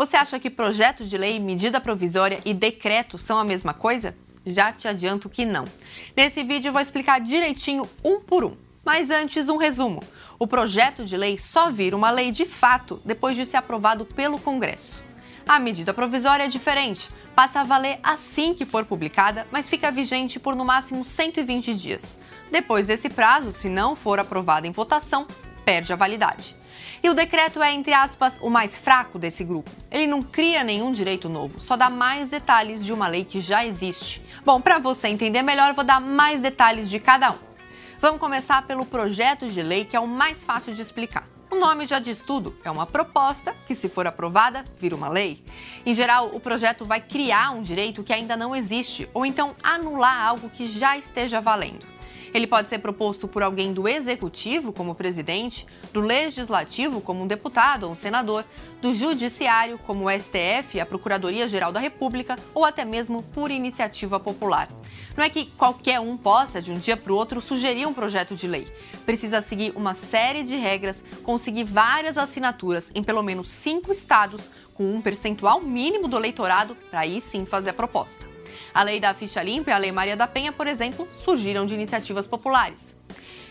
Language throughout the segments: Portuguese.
Você acha que projeto de lei, medida provisória e decreto são a mesma coisa? Já te adianto que não. Nesse vídeo eu vou explicar direitinho um por um. Mas antes, um resumo. O projeto de lei só vira uma lei de fato depois de ser aprovado pelo Congresso. A medida provisória é diferente, passa a valer assim que for publicada, mas fica vigente por no máximo 120 dias. Depois desse prazo, se não for aprovada em votação, perde a validade. E o decreto é, entre aspas, o mais fraco desse grupo. Ele não cria nenhum direito novo, só dá mais detalhes de uma lei que já existe. Bom, para você entender melhor, vou dar mais detalhes de cada um. Vamos começar pelo projeto de lei, que é o mais fácil de explicar. O nome já diz tudo, é uma proposta que, se for aprovada, vira uma lei. Em geral, o projeto vai criar um direito que ainda não existe, ou então anular algo que já esteja valendo. Ele pode ser proposto por alguém do executivo, como presidente, do legislativo, como um deputado ou um senador, do judiciário, como o STF, a Procuradoria-Geral da República, ou até mesmo por iniciativa popular. Não é que qualquer um possa, de um dia para o outro, sugerir um projeto de lei. Precisa seguir uma série de regras, conseguir várias assinaturas em pelo menos cinco estados, com um percentual mínimo do eleitorado, para aí sim fazer a proposta. A lei da ficha limpa e a lei Maria da Penha, por exemplo, surgiram de iniciativas populares.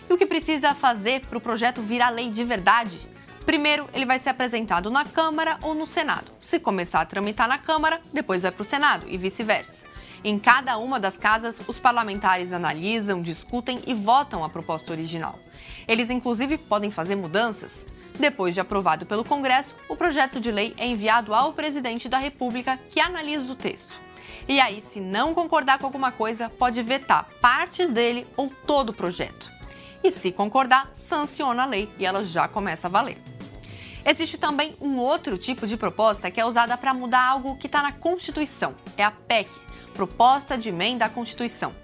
E o que precisa fazer para o projeto virar lei de verdade? Primeiro, ele vai ser apresentado na Câmara ou no Senado. Se começar a tramitar na Câmara, depois vai para o Senado e vice-versa. Em cada uma das casas, os parlamentares analisam, discutem e votam a proposta original. Eles, inclusive, podem fazer mudanças. Depois de aprovado pelo Congresso, o projeto de lei é enviado ao presidente da República, que analisa o texto. E aí, se não concordar com alguma coisa, pode vetar partes dele ou todo o projeto. E se concordar, sanciona a lei e ela já começa a valer. Existe também um outro tipo de proposta que é usada para mudar algo que está na Constituição. É a PEC, Proposta de Emenda à Constituição.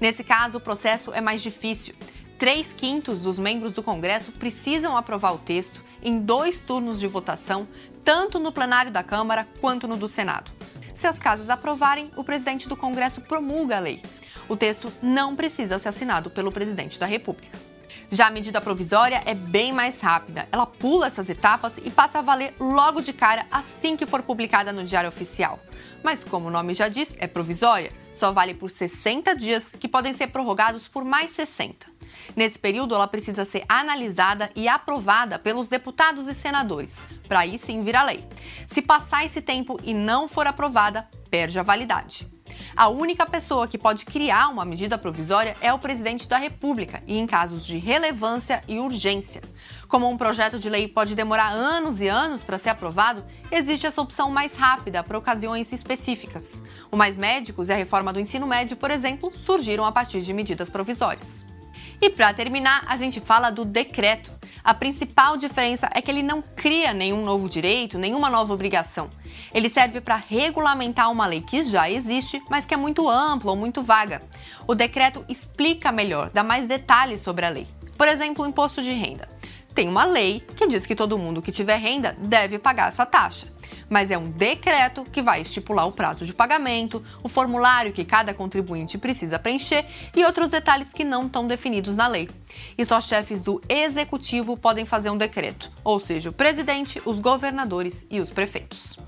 Nesse caso, o processo é mais difícil. Três quintos dos membros do Congresso precisam aprovar o texto em dois turnos de votação, tanto no plenário da Câmara quanto no do Senado. Se as casas aprovarem, o presidente do Congresso promulga a lei. O texto não precisa ser assinado pelo presidente da República. Já a medida provisória é bem mais rápida. Ela pula essas etapas e passa a valer logo de cara assim que for publicada no Diário Oficial. Mas, como o nome já diz, é provisória, só vale por 60 dias, que podem ser prorrogados por mais 60. Nesse período, ela precisa ser analisada e aprovada pelos deputados e senadores, para aí sim virar lei. Se passar esse tempo e não for aprovada, perde a validade. A única pessoa que pode criar uma medida provisória é o presidente da República e em casos de relevância e urgência. Como um projeto de lei pode demorar anos e anos para ser aprovado, existe essa opção mais rápida para ocasiões específicas. O Mais Médicos e a reforma do ensino médio, por exemplo, surgiram a partir de medidas provisórias. E para terminar, a gente fala do decreto. A principal diferença é que ele não cria nenhum novo direito, nenhuma nova obrigação. Ele serve para regulamentar uma lei que já existe, mas que é muito ampla ou muito vaga. O decreto explica melhor, dá mais detalhes sobre a lei. Por exemplo, o imposto de renda. Tem uma lei que diz que todo mundo que tiver renda deve pagar essa taxa mas é um decreto que vai estipular o prazo de pagamento, o formulário que cada contribuinte precisa preencher e outros detalhes que não estão definidos na lei. E só chefes do executivo podem fazer um decreto, ou seja, o presidente, os governadores e os prefeitos.